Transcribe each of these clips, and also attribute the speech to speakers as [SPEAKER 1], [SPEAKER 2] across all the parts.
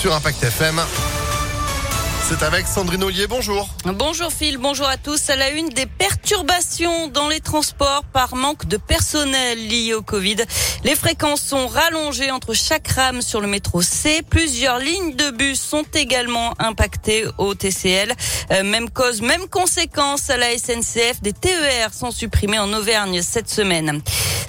[SPEAKER 1] sur Impact FM. C'est avec Sandrine Ollier, bonjour.
[SPEAKER 2] Bonjour Phil, bonjour à tous. À la une des perturbations dans les transports par manque de personnel lié au Covid. Les fréquences sont rallongées entre chaque rame sur le métro C. Plusieurs lignes de bus sont également impactées au TCL. Euh, même cause, même conséquence à la SNCF. Des TER sont supprimés en Auvergne cette semaine.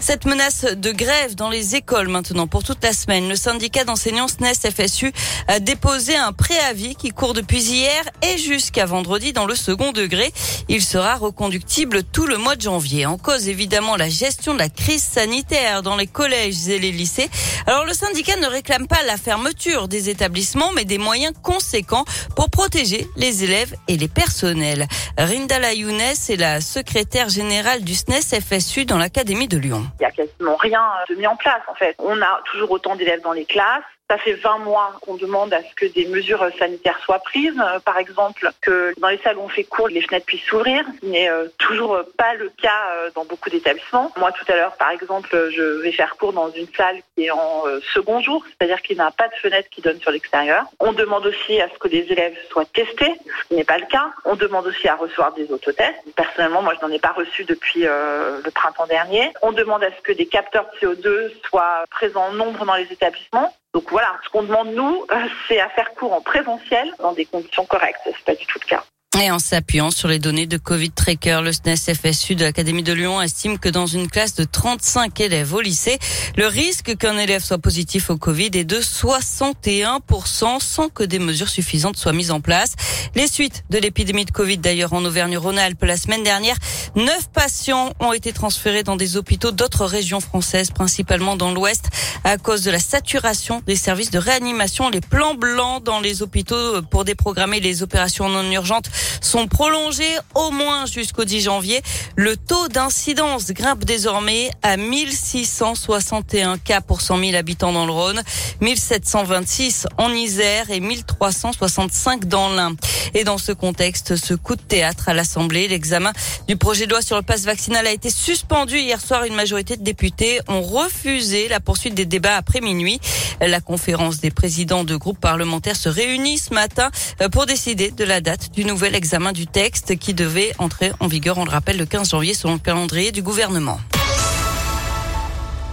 [SPEAKER 2] Cette menace de grève dans les écoles maintenant pour toute la semaine. Le syndicat d'enseignants SNES FSU a déposé un préavis qui court depuis hier et jusqu'à vendredi dans le second degré. Il sera reconductible tout le mois de janvier. En cause évidemment la gestion de la crise sanitaire dans les collèges et les lycées. Alors le syndicat ne réclame pas la fermeture des établissements mais des moyens conséquents pour protéger les élèves et les personnels. Rinda Layounes est la secrétaire générale du SNES FSU dans l'Académie de Lyon.
[SPEAKER 3] Il n'y a quasiment rien de mis en place en fait. On a toujours autant d'élèves dans les classes. Ça fait 20 mois qu'on demande à ce que des mesures sanitaires soient prises. Euh, par exemple, que dans les salles où on fait cours, les fenêtres puissent s'ouvrir, ce n'est euh, toujours pas le cas euh, dans beaucoup d'établissements. Moi, tout à l'heure, par exemple, je vais faire cours dans une salle qui est en second jour, c'est-à-dire qu'il n'y a pas de fenêtre qui donne sur l'extérieur. On demande aussi à ce que les élèves soient testés, ce n'est pas le cas. On demande aussi à recevoir des autotests. Personnellement, moi, je n'en ai pas reçu depuis le printemps dernier. On demande à ce que des capteurs de CO2 soient présents en nombre dans les établissements. Donc ce qu'on demande nous, euh, c'est à faire cours en présentiel dans des conditions correctes. C'est pas du tout le cas.
[SPEAKER 2] Et en s'appuyant sur les données de Covid Tracker, le SNES FSU de l'Académie de Lyon estime que dans une classe de 35 élèves au lycée, le risque qu'un élève soit positif au Covid est de 61% sans que des mesures suffisantes soient mises en place. Les suites de l'épidémie de Covid d'ailleurs en Auvergne-Rhône-Alpes la semaine dernière, neuf patients ont été transférés dans des hôpitaux d'autres régions françaises, principalement dans l'Ouest, à cause de la saturation des services de réanimation. Les plans blancs dans les hôpitaux pour déprogrammer les opérations non urgentes sont prolongés au moins jusqu'au 10 janvier. Le taux d'incidence grimpe désormais à 1661 cas pour 100 000 habitants dans le Rhône, 1726 en Isère et 1365 dans l'Ain. Et dans ce contexte, ce coup de théâtre à l'Assemblée, l'examen du projet de loi sur le passe vaccinal a été suspendu hier soir. Une majorité de députés ont refusé la poursuite des débats après minuit. La conférence des présidents de groupes parlementaires se réunit ce matin euh, pour décider de la date du nouvel examen du texte qui devait entrer en vigueur, on le rappelle, le 15 janvier selon le calendrier du gouvernement.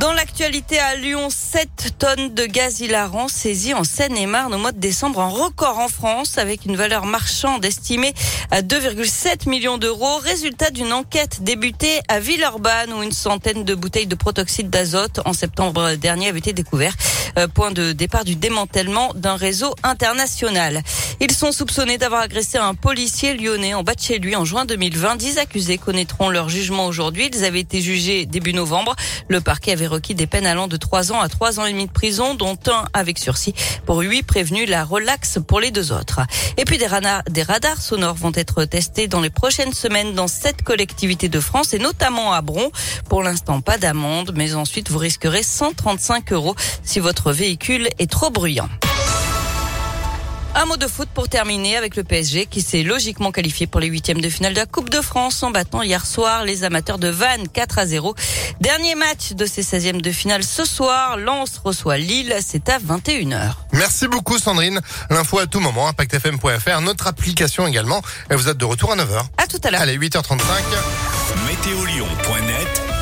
[SPEAKER 2] Dans l'actualité à Lyon, 7 tonnes de gaz hilarant saisies en Seine-et-Marne au mois de décembre, un record en France avec une valeur marchande estimée à 2,7 millions d'euros. Résultat d'une enquête débutée à Villeurbanne où une centaine de bouteilles de protoxyde d'azote en septembre dernier avaient été découvertes. Euh, point de départ du démantèlement d'un réseau international. Ils sont soupçonnés d'avoir agressé un policier lyonnais en bas de chez lui en juin 2020. Dix accusés connaîtront leur jugement aujourd'hui. Ils avaient été jugés début novembre. Le parquet avait requis des peines allant de 3 ans à 3 ans et demi de prison, dont un avec sursis. Pour 8 prévenus, la relaxe pour les deux autres. Et puis des radars, des radars sonores vont être testés dans les prochaines semaines dans sept collectivités de France et notamment à Bron. Pour l'instant, pas d'amende, mais ensuite vous risquerez 135 euros si votre véhicule est trop bruyant. Un mot de foot pour terminer avec le PSG qui s'est logiquement qualifié pour les huitièmes de finale de la Coupe de France en battant hier soir les amateurs de Vannes 4 à 0. Dernier match de ces 16e de finale ce soir. Lens reçoit Lille. C'est à 21h.
[SPEAKER 1] Merci beaucoup Sandrine. L'info à tout moment, impactfm.fr, notre application également. Elle vous êtes de retour à 9h.
[SPEAKER 2] À tout à l'heure.
[SPEAKER 1] Allez, 8h35.